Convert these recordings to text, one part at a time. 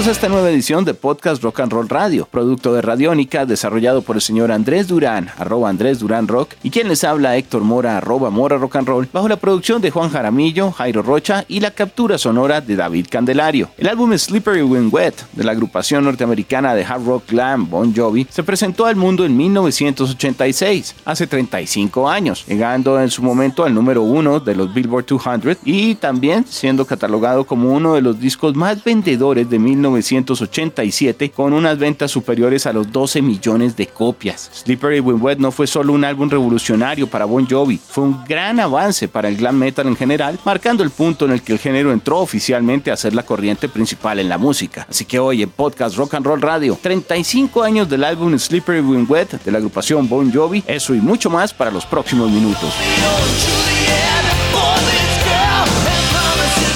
Bienvenidos a esta nueva edición de Podcast Rock and Roll Radio, producto de Radiónica, desarrollado por el señor Andrés Durán, arroba Andrés Durán Rock, y quien les habla Héctor Mora, arroba Mora Rock and Roll, bajo la producción de Juan Jaramillo, Jairo Rocha y la captura sonora de David Candelario. El álbum Slippery When Wet, de la agrupación norteamericana de hard rock glam Bon Jovi, se presentó al mundo en 1986, hace 35 años, llegando en su momento al número uno de los Billboard 200 y también siendo catalogado como uno de los discos más vendedores de 1987 con unas ventas superiores a los 12 millones de copias. Slippery When Wet no fue solo un álbum revolucionario para Bon Jovi, fue un gran avance para el glam metal en general, marcando el punto en el que el género entró oficialmente a ser la corriente principal en la música. Así que hoy en Podcast Rock and Roll Radio, 35 años del álbum Slippery When Wet de la agrupación Bon Jovi, eso y mucho más para los próximos minutos.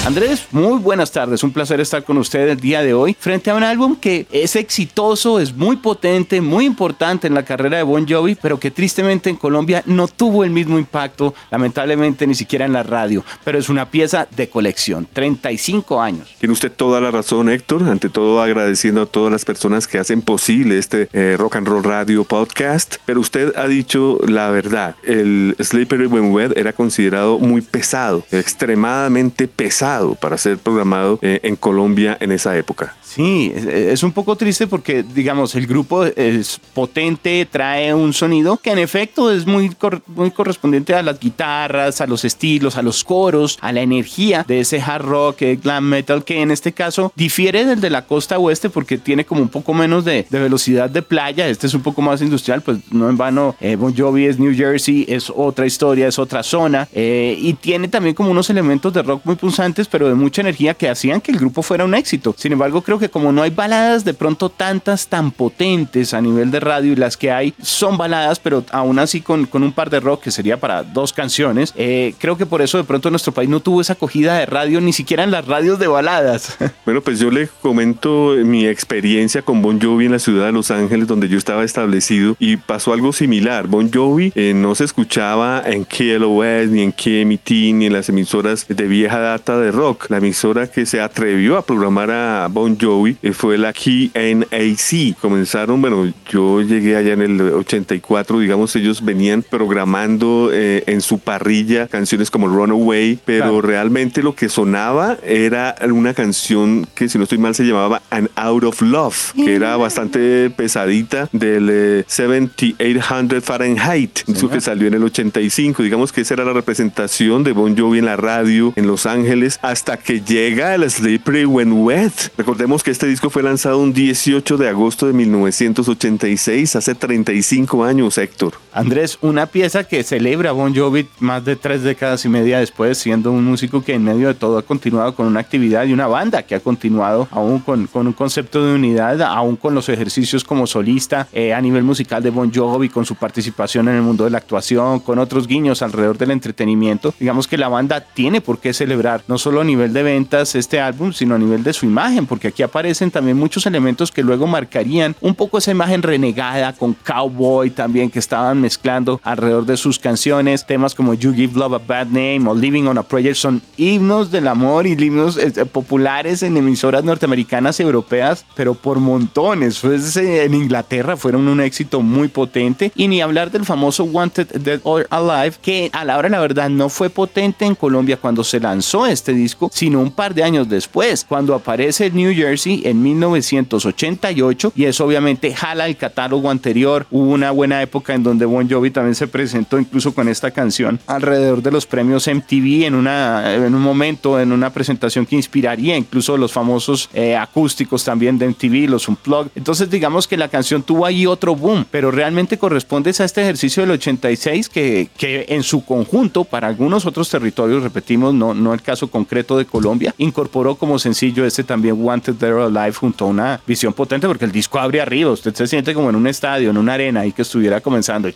Andrés, muy buenas tardes. Un placer estar con usted el día de hoy frente a un álbum que es exitoso, es muy potente, muy importante en la carrera de Bon Jovi, pero que tristemente en Colombia no tuvo el mismo impacto, lamentablemente ni siquiera en la radio. Pero es una pieza de colección, 35 años. Tiene usted toda la razón, Héctor. Ante todo, agradeciendo a todas las personas que hacen posible este eh, Rock and Roll Radio podcast. Pero usted ha dicho la verdad. El Slippery When Wet era considerado muy pesado, extremadamente pesado para ser programado eh, en Colombia en esa época. Sí, es un poco triste porque, digamos, el grupo es potente, trae un sonido que en efecto es muy, muy correspondiente a las guitarras, a los estilos, a los coros, a la energía de ese hard rock, eh, glam metal, que en este caso difiere del de la costa oeste porque tiene como un poco menos de, velocidad de playa. Este es un poco más industrial, pues no en vano. Eh, bon Jovi es New Jersey, es otra historia, es otra zona y tiene también como unos elementos de rock muy punzantes pero de mucha energía que hacían que el grupo fuera un éxito. Sin embargo, creo que como no hay baladas de pronto tantas tan potentes a nivel de radio y las que hay son baladas, pero aún así con, con un par de rock que sería para dos canciones, eh, creo que por eso de pronto nuestro país no tuvo esa acogida de radio ni siquiera en las radios de baladas. Bueno, pues yo le comento mi experiencia con Bon Jovi en la ciudad de Los Ángeles donde yo estaba establecido y pasó algo similar. Bon Jovi eh, no se escuchaba en KLOS ni en KMT ni en las emisoras de vieja data de rock. La emisora que se atrevió a programar a Bon Jovi eh, fue la KNAC. Comenzaron, bueno, yo llegué allá en el 84, digamos, ellos venían programando eh, en su parrilla canciones como Runaway, pero realmente lo que sonaba era una canción que, si no estoy mal, se llamaba An Out of Love, que era bastante pesadita del 7800 eh, Fahrenheit, eso que salió en el 85. Digamos que esa era la representación de Bon Jovi en la radio en Los Ángeles hasta que llega el Slippery When Wet. Recordemos que este disco fue lanzado un 18 de agosto de 1986, hace 35 años, Héctor. Andrés, una pieza que celebra Bon Jovi más de tres décadas y media después, siendo un músico que en medio de todo ha continuado con una actividad y una banda que ha continuado aún con, con un concepto de unidad, aún con los ejercicios como solista eh, a nivel musical de Bon Jovi, con su participación en el mundo de la actuación, con otros guiños alrededor del entretenimiento. Digamos que la banda tiene por qué celebrar no solo a nivel de ventas este álbum, sino a nivel de su imagen, porque aquí aparecen también muchos elementos que luego marcarían un poco esa imagen renegada con cowboy también que estaban mezclando alrededor de sus canciones, temas como You Give Love a Bad Name o Living on a Prayer son himnos del amor y himnos eh, populares en emisoras norteamericanas y europeas, pero por montones. Pues, en Inglaterra fueron un éxito muy potente. Y ni hablar del famoso Wanted Dead or Alive que a la hora la verdad no fue potente en Colombia cuando se lanzó este disco, sino un par de años después, cuando aparece New Jersey en 1988 y eso obviamente jala el catálogo anterior. Hubo una buena época en donde Bon Jovi también se presentó incluso con esta canción alrededor de los premios MTV en, una, en un momento, en una presentación que inspiraría incluso los famosos eh, acústicos también de MTV, los Unplugged. Entonces digamos que la canción tuvo ahí otro boom, pero realmente corresponde a este ejercicio del 86 que, que en su conjunto, para algunos otros territorios, repetimos, no, no el caso de Colombia, incorporó como sencillo este también Wanted There Alive junto a una visión potente porque el disco abre arriba, usted se siente como en un estadio, en una arena y que estuviera comenzando.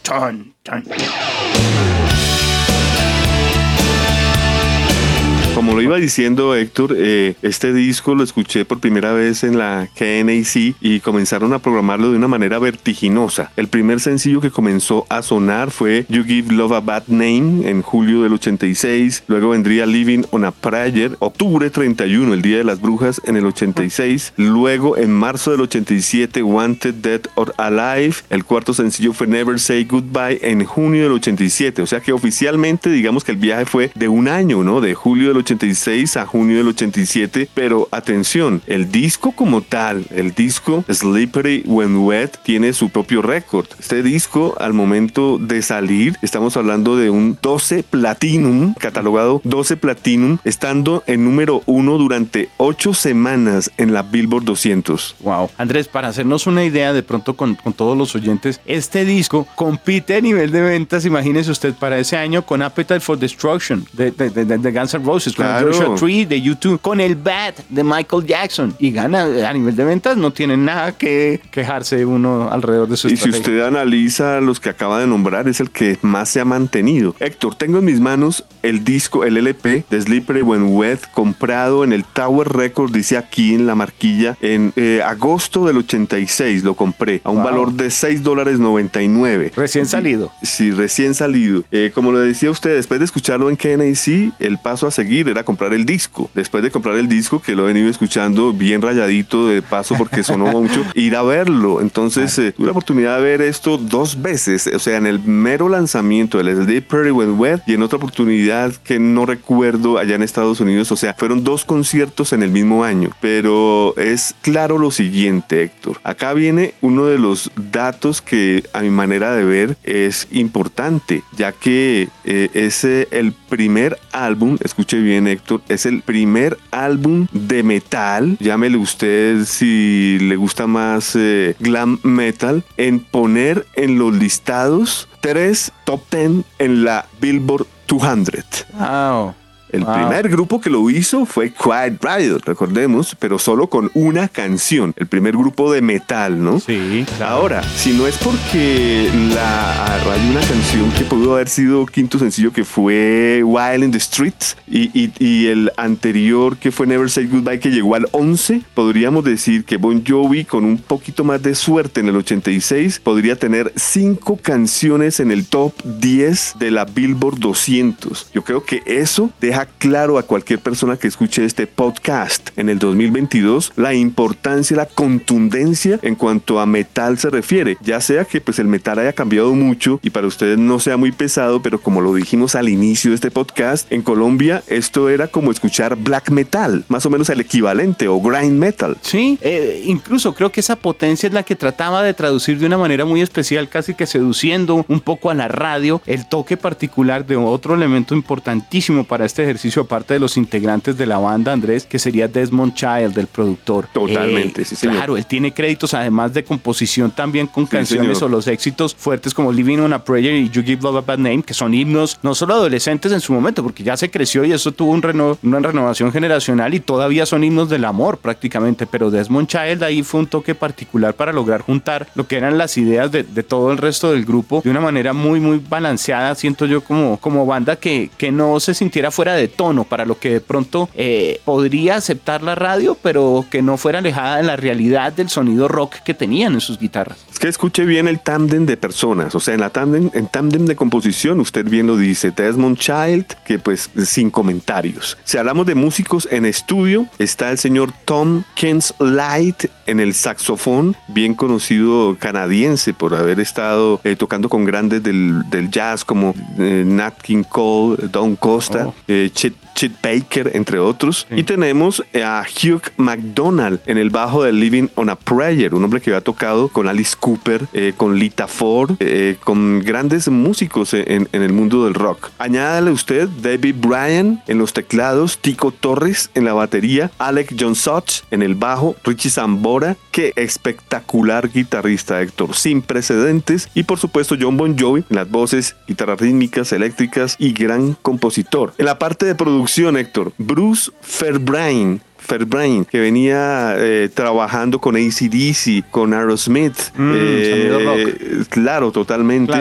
Como lo iba diciendo Héctor, eh, este disco lo escuché por primera vez en la KNAC y comenzaron a programarlo de una manera vertiginosa. El primer sencillo que comenzó a sonar fue You Give Love a Bad Name en julio del 86, luego vendría Living on a Prayer, octubre 31, el Día de las Brujas en el 86, luego en marzo del 87 Wanted Dead or Alive, el cuarto sencillo fue Never Say Goodbye en junio del 87, o sea que oficialmente digamos que el viaje fue de un año, ¿no? De julio del 86 a junio del 87, pero atención, el disco como tal, el disco Slippery When Wet tiene su propio récord. Este disco al momento de salir, estamos hablando de un 12 Platinum, catalogado 12 Platinum, estando en número uno durante 8 semanas en la Billboard 200. Wow. Andrés, para hacernos una idea de pronto con, con todos los oyentes, este disco compite a nivel de ventas, imagínese usted, para ese año con Appetite for Destruction de, de, de, de Guns N' Roses, con Claro. Joshua Tree de YouTube, con el Bad de Michael Jackson y gana a nivel de ventas, no tiene nada que quejarse uno alrededor de su Y si usted analiza los que acaba de nombrar, es el que más se ha mantenido. Héctor, tengo en mis manos el disco, el LP de Slippery When Wet, comprado en el Tower Record, dice aquí en la marquilla, en eh, agosto del 86 lo compré, a un Wow. valor de 6 dólares 99. Recién salido. Sí, recién salido. Eh, como le decía usted, después de escucharlo en KNAC, el paso a seguir era comprar el disco. Después de comprar el disco, que lo he venido escuchando bien rayadito de paso porque sonó mucho, ir a verlo. Entonces, eh, tuve la oportunidad de ver esto dos veces, o sea, en el mero lanzamiento del Sleep Pretty When Wet y en otra oportunidad que no recuerdo allá en Estados Unidos. O sea, fueron dos conciertos en el mismo año. Pero es claro lo siguiente, Héctor. Acá viene uno de los datos que a mi manera de ver es importante, ya que eh, es eh, el primer álbum, escuche bien Héctor, es el primer álbum de metal, llámele usted si le gusta más eh, glam metal, en poner en los listados tres top 10 en la Billboard 200. Wow. El Wow. primer grupo que lo hizo fue Quiet Riot, recordemos, pero solo con una canción. El primer grupo de metal, ¿no? Sí, claro. Ahora, si no es porque la, hay una canción que pudo haber sido quinto sencillo que fue Wild in the Streets y, y- y el anterior que fue Never Say Goodbye que llegó al 11, podríamos decir que Bon Jovi con un poquito más de suerte en el 86 podría tener cinco canciones en el top 10 de la Billboard 200. Yo creo que eso deja claro a cualquier persona que escuche este podcast en el 2022 la importancia, la contundencia en cuanto a metal se refiere. Ya sea que pues el metal haya cambiado mucho y para ustedes no sea muy pesado, pero como lo dijimos al inicio de este podcast, en Colombia esto era como escuchar black metal, más o menos el equivalente o grind metal. Sí, eh, incluso creo que esa potencia es la que trataba de traducir de una manera muy especial, casi que seduciendo un poco a la radio el toque particular de otro elemento importantísimo para este ejercicio, aparte de los integrantes de la banda, Andrés, que sería Desmond Child, el productor. Totalmente, sí, señor. Claro, él tiene créditos además de composición también con Sí, canciones señor. o los éxitos fuertes como Living on a Prayer y You Give Love a Bad Name, que son himnos no solo adolescentes en su momento, porque ya se creció y eso tuvo un reno- una renovación generacional y todavía son himnos del amor prácticamente, pero Desmond Child ahí fue un toque particular para lograr juntar lo que eran las ideas de, de todo el resto del grupo de una manera muy, muy balanceada, siento yo como, como banda que, que no se sintiera fuera de tono para lo que de pronto eh, podría aceptar la radio, pero que no fuera alejada de la realidad del sonido rock que tenían en sus guitarras. Es que escuche bien el tándem de personas, o sea, en la tándem, en tándem de composición, usted bien lo dice, Desmond Child, que pues sin comentarios. Si hablamos de músicos en estudio, está el señor Tom Kens Light en el saxofón, bien conocido canadiense por haber estado eh, tocando con grandes del, del jazz como eh, Nat King Cole, Don Costa, Oh. eh, Chet, Chet Baker, entre otros. Sí. Y tenemos a Hugh McDonald en el bajo de Living on a Prayer, un hombre que había tocado con Alice Cooper, eh, con Lita Ford, eh, con grandes músicos en, en el mundo del rock. Añádale usted David Bryan en los teclados, Tico Torres en la batería, Alec John Such en el bajo, Richie Zambora, qué espectacular guitarrista Héctor, sin precedentes, y por supuesto John Bon Jovi en las voces, guitarras rítmicas, eléctricas y gran compositor. En la parte de producción Héctor, Bruce Fairbrain Fairbrain, que venía eh, trabajando con ACDC, con Aerosmith. Mm, sonido eh, claro, totalmente.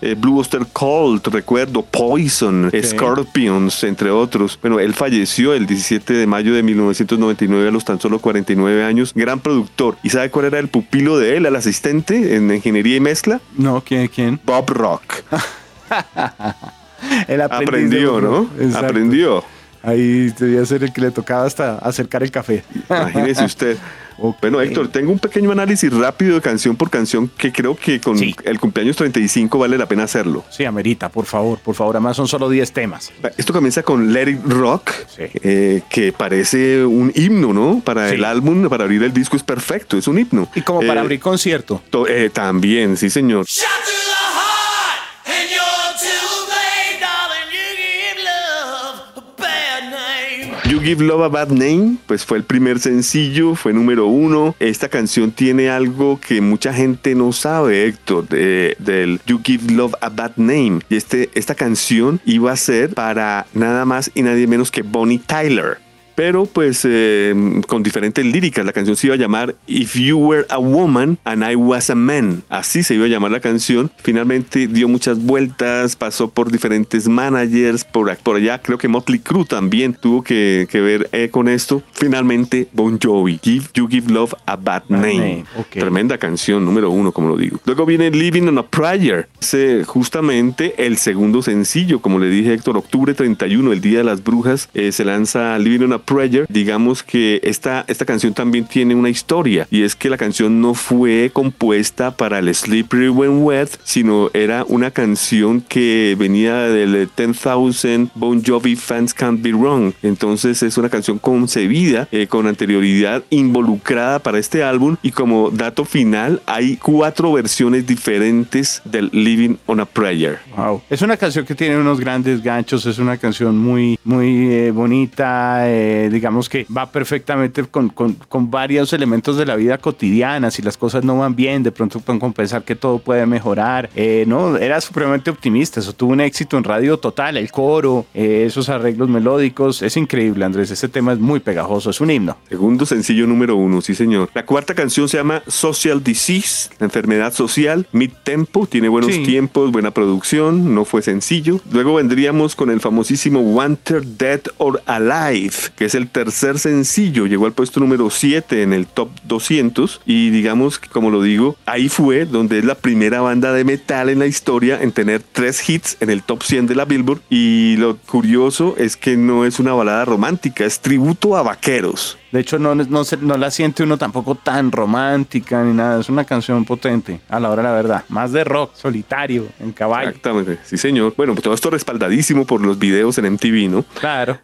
Eh, Blue Oyster Cult, recuerdo, Poison, Scorpions, entre otros. Bueno, él falleció el 17 de mayo de 1999 a los tan solo 49 años. Gran productor. ¿Y sabe cuál era el pupilo de él, el asistente en ingeniería y mezcla? No, ¿quién? ¿Quién? Bob Rock. Aprendió, ¿no? Aprendió. Ahí debía ser el que le tocaba hasta acercar el café. Imagínese usted. Bueno, Héctor, tengo un pequeño análisis rápido de canción por canción que creo que con Sí. el cumpleaños 35 vale la pena hacerlo. Sí, amerita, por favor, por favor. Además son solo 10 temas. Esto comienza con Let It Rock, Sí. eh, que parece un himno, ¿no? Para Sí. el álbum, para abrir el disco es perfecto, es un himno. Y como para Eh, abrir concierto. to- eh, también, sí, señor. Give Love a Bad Name, pues fue el primer sencillo, fue número uno. Esta canción tiene algo que mucha gente no sabe, Héctor, de- del You Give Love a Bad Name. Y este, esta canción iba a ser para nada más y nadie menos que Bonnie Tyler. Pero pues eh, con diferentes líricas, la canción se iba a llamar If You Were a Woman and I Was a Man. Así se iba a llamar la canción. Finalmente dio muchas vueltas, pasó por diferentes managers, por, por allá creo que Motley Crue también tuvo que, que ver eh, con esto. Finalmente Bon Jovi, Give You Give Love a Bad Name. Name, ok. Tremenda canción, número uno, como lo digo. Luego viene Living on a Prayer. Ese, justamente el segundo sencillo, como le dije Héctor, octubre 31, el Día de las Brujas, eh, se lanza Living on a Prayer. Digamos que esta, esta canción también tiene una historia y es que la canción no fue compuesta para el Slippery When Wet, sino era una canción que venía del 10,000 Bon Jovi Fans Can't Be Wrong. Entonces es una canción concebida eh, con anterioridad involucrada para este álbum y como dato final hay cuatro versiones diferentes del Living on a Prayer. Wow. Es una canción que tiene unos grandes ganchos, es una canción muy, muy eh, bonita, eh, digamos que va perfectamente con, con, con varios elementos de la vida cotidiana. Si las cosas no van bien, de pronto pueden compensar que todo puede mejorar. Eh, no, era supremamente optimista, eso tuvo un éxito en radio total, el coro, eh, esos arreglos melódicos, es increíble, Andrés, ese tema es muy pegajoso, es un himno. Segundo sencillo número uno, sí señor. La cuarta canción se llama Social Disease, la enfermedad social, mid tempo, tiene buenos Sí. tiempos, buena producción, no fue sencillo. Luego vendríamos con el famosísimo Wanted Dead or Alive, que es el tercer sencillo, llegó al puesto número 7 en el top 200 y digamos, que, como lo digo, ahí fue donde es la primera banda de metal en la historia en tener tres hits en el top 100 de la Billboard y lo curioso es que no es una balada romántica, es tributo a vaqueros. De hecho, no, no, se- no la siente uno tampoco tan romántica ni nada. Es una canción potente, a la hora de la verdad. Más de rock, solitario, en caballo. Exactamente, sí señor. Bueno, pues todo esto respaldadísimo por los videos en MTV, ¿no? Claro.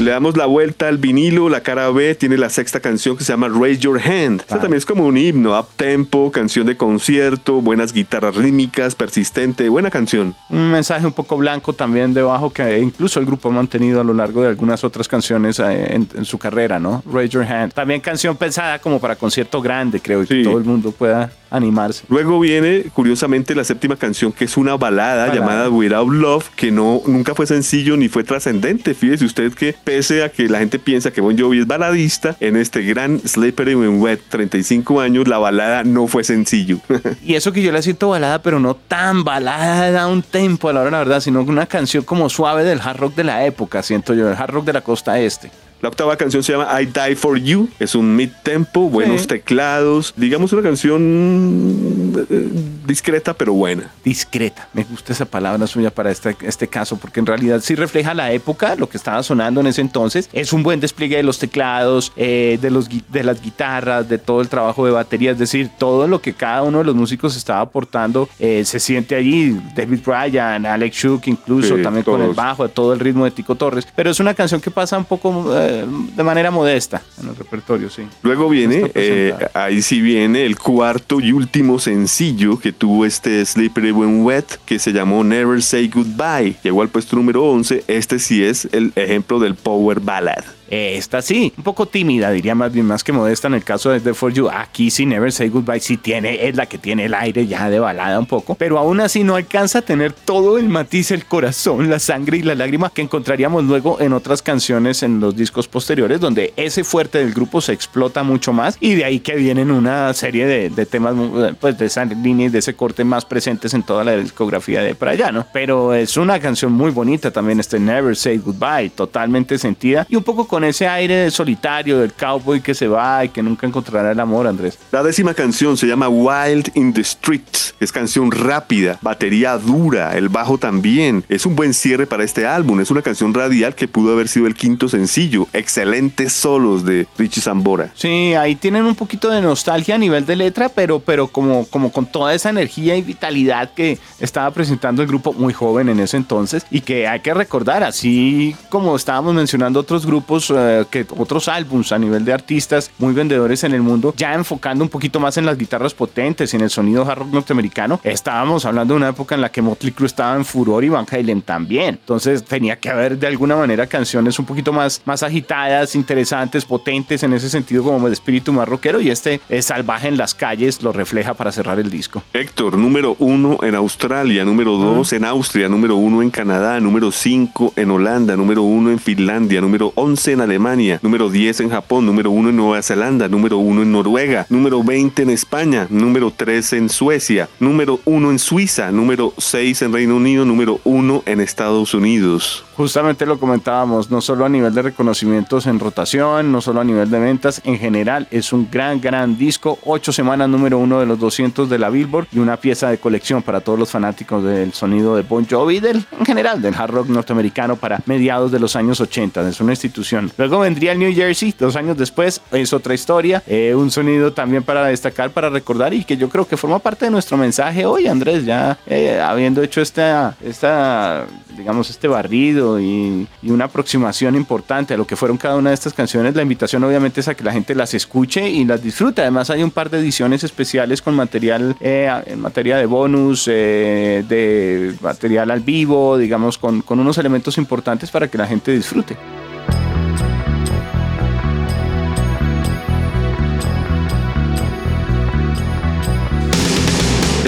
Le damos la vuelta al vinilo, la cara B tiene la sexta canción que se llama Raise Your Hand. Esta Ah. también es como un himno, up tempo, canción de concierto, buenas guitarras rítmicas, persistente, buena canción. Un mensaje un poco blanco también debajo que incluso el grupo ha mantenido a lo largo de algunas otras canciones eh, en, en su carrera, ¿no? Raise Your Hand. También canción pensada como para concierto grande, creo, y que Sí. todo el mundo pueda animarse. Luego viene, curiosamente, la séptima canción, que es una balada, Balada. llamada Without Love, que no, nunca fue sencillo ni fue trascendente. Fíjese usted que, pese a que la gente piensa que Bon Jovi es baladista, en este gran Slippery When Wet, 35 años, la balada no fue sencillo. Y eso que yo la siento balada, pero no tan balada, da un tempo a la hora de la verdad, sino una canción como suave del hard rock de la época, siento yo, el hard rock de la costa este. La octava canción se llama I Die For You. Es un mid-tempo, buenos Sí. teclados. Digamos una canción eh, discreta pero buena. discreta. Me gusta esa palabra suya para este, este caso, porque en realidad sí refleja la época, lo que estaba sonando en ese entonces. Es un buen despliegue de los teclados, eh, de, los, de las guitarras, de todo el trabajo de batería, es decir, todo lo que cada uno de los músicos estaba aportando eh, se siente allí. David Bryan, Alex Shook, incluso Sí, también con el bajo, todo el ritmo de Tico Torres. Pero es una canción que pasa un poco eh, de manera modesta en el repertorio, sí. Luego viene, eh, ahí sí viene el cuarto y último sencillo que tuvo este Slippery When Wet, que se llamó Never Say Goodbye. Llegó al puesto número 11. Este sí es el ejemplo del Power Ballad. Esta sí, un poco tímida, diría más bien más que modesta en el caso de The For You. Aquí sí, Never Say Goodbye sí tiene, es la que tiene el aire ya de balada un poco, pero aún así no alcanza a tener todo el matiz, el corazón, la sangre y la lágrima que encontraríamos luego en otras canciones en los discos posteriores, donde ese fuerte del grupo se explota mucho más y de ahí que vienen una serie de, temas pues de esa línea y de ese corte más presentes en toda la discografía de para allá, ¿no? Pero es una canción muy bonita también, este Never Say Goodbye, totalmente sentida y un poco con ese aire solitario del cowboy que se va y que nunca encontrará el amor, Andrés. La décima canción se llama Wild in the Streets. Es canción rápida, batería dura, el bajo también. Es un buen cierre para este álbum. Es una canción radial que pudo haber sido el quinto sencillo. Excelentes solos de Richie Zambora. Sí, ahí tienen un poquito de nostalgia a nivel de letra, pero, pero como, como con toda esa energía y vitalidad que estaba presentando el grupo muy joven en ese entonces y que hay que recordar, así como estábamos mencionando otros grupos, eh, que otros álbums a nivel de artistas muy vendedores en el mundo, ya enfocando un poquito más en las guitarras potentes y en el sonido hard rock norteamericano, estábamos hablando de una época en la que Motley Crue estaba en furor y Van Halen también. Entonces tenía que haber de alguna manera canciones un poquito más, más agitadas, interesantes, potentes en ese sentido como el espíritu más rockero y este es salvaje en las calles lo refleja para cerrar el disco. Héctor, número uno en Australia, número dos en Austria, número uno en Canadá, número cinco en Holanda, número uno en Finlandia, número once en Alemania, número diez en Japón, número uno en Nueva Zelanda, número uno en Noruega, número veinte en España, número tres en Suecia, número uno en Suiza, número seis en Reino Unido, número uno en Estados Unidos. Justamente lo comentábamos, no solo a nivel de reconocimientos en rotación, no solo a nivel de ventas, en general es un gran, gran disco. Ocho semanas número uno de los 200 de la Billboard y una pieza de colección para todos los fanáticos del sonido de Bon Jovi, del, en general del hard rock norteamericano para mediados de los años 80. Es una institución. Luego vendría el New Jersey, dos años después, es otra historia. eh, un sonido también para destacar, para recordar y que yo creo que forma parte de nuestro mensaje hoy, Andrés, ya eh, habiendo hecho esta, esta, digamos, este barrido y, y una aproximación importante a lo que fueron cada una de estas canciones. La invitación obviamente es a que la gente las escuche y las disfrute. Además hay un par de ediciones especiales con material eh, en materia de bonus, eh, de material al vivo, digamos, con, con unos elementos importantes para que la gente disfrute.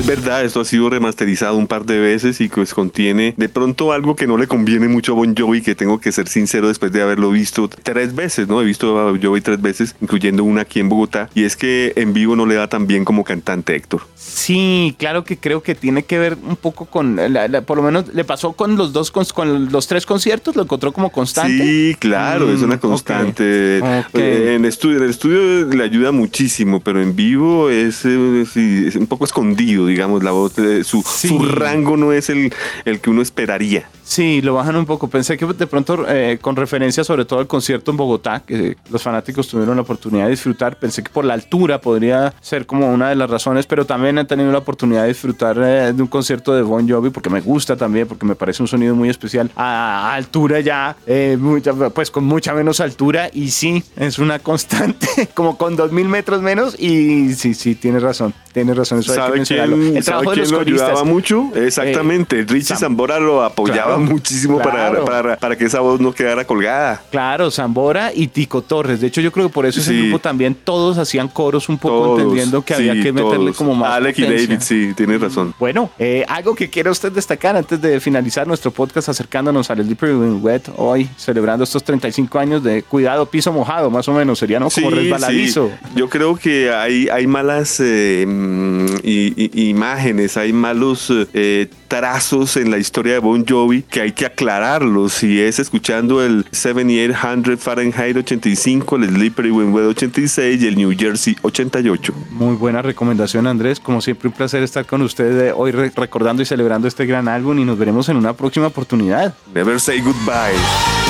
Es verdad, esto ha sido remasterizado un par de veces y pues contiene de pronto algo que no le conviene mucho a Bon Jovi, que tengo que ser sincero después de haberlo visto tres veces, ¿no? He visto a Bon Jovi tres veces, incluyendo una aquí en Bogotá, y es que en vivo no le da tan bien como cantante Héctor. Sí, claro que creo que tiene que ver un poco con, la- la- por lo menos le pasó con los dos, con los tres conciertos, lo encontró como constante. Sí, claro, es Mm, una ok. constante. Eh, En, estudio, en el estudio le ayuda muchísimo, pero en vivo es, eh, es un poco escondido, digamos, la voz. su, Sí. su rango no es el, el que uno esperaría. Sí, lo bajan un poco. Pensé que de pronto, eh, con referencia sobre todo al concierto en Bogotá, que los fanáticos tuvieron la oportunidad de disfrutar, pensé que por la altura podría ser como una de las razones, pero también he tenido la oportunidad de disfrutar eh, de un concierto de Bon Jovi, porque me gusta también, porque me parece un sonido muy especial, a, a altura ya, eh, mucha- pues con mucha menos altura, y sí, es una constante, como con 2.000 metros menos, y sí, sí, tienes razón, tienes razón. Eso hay que ¿Sabe mencionarlo. quién, El sabe trabajo de quién los lo coristas. ayudaba mucho? Exactamente. Richie Sam- Zambora lo apoyaba Claro, muchísimo claro. Para, para, para que esa voz no quedara colgada. Claro, Zambora y Tico Torres. De hecho, yo creo que por eso ese Sí. grupo también todos hacían coros un poco Todos, entendiendo que había que meterle todos. como más. Alec y potencia. David, sí, tienes razón. Bueno, eh, algo que quiera usted destacar antes de finalizar nuestro podcast acercándonos al Slippery Wet hoy, celebrando estos 35 años de cuidado piso mojado, más o menos, sería no como Sí, resbaladizo. sí. Yo creo que hay, hay malas eh, i- imágenes, hay malos eh, trazos en la historia de Bon Jovi que hay que aclararlos. Si es escuchando el 7800 Fahrenheit 85, el Slippery When Wet 86 y el New Jersey 88. Muy buena recomendación, Andrés. Como siempre, un placer estar con ustedes hoy re- recordando y celebrando este gran álbum y nos veremos en una próxima oportunidad. Never say goodbye.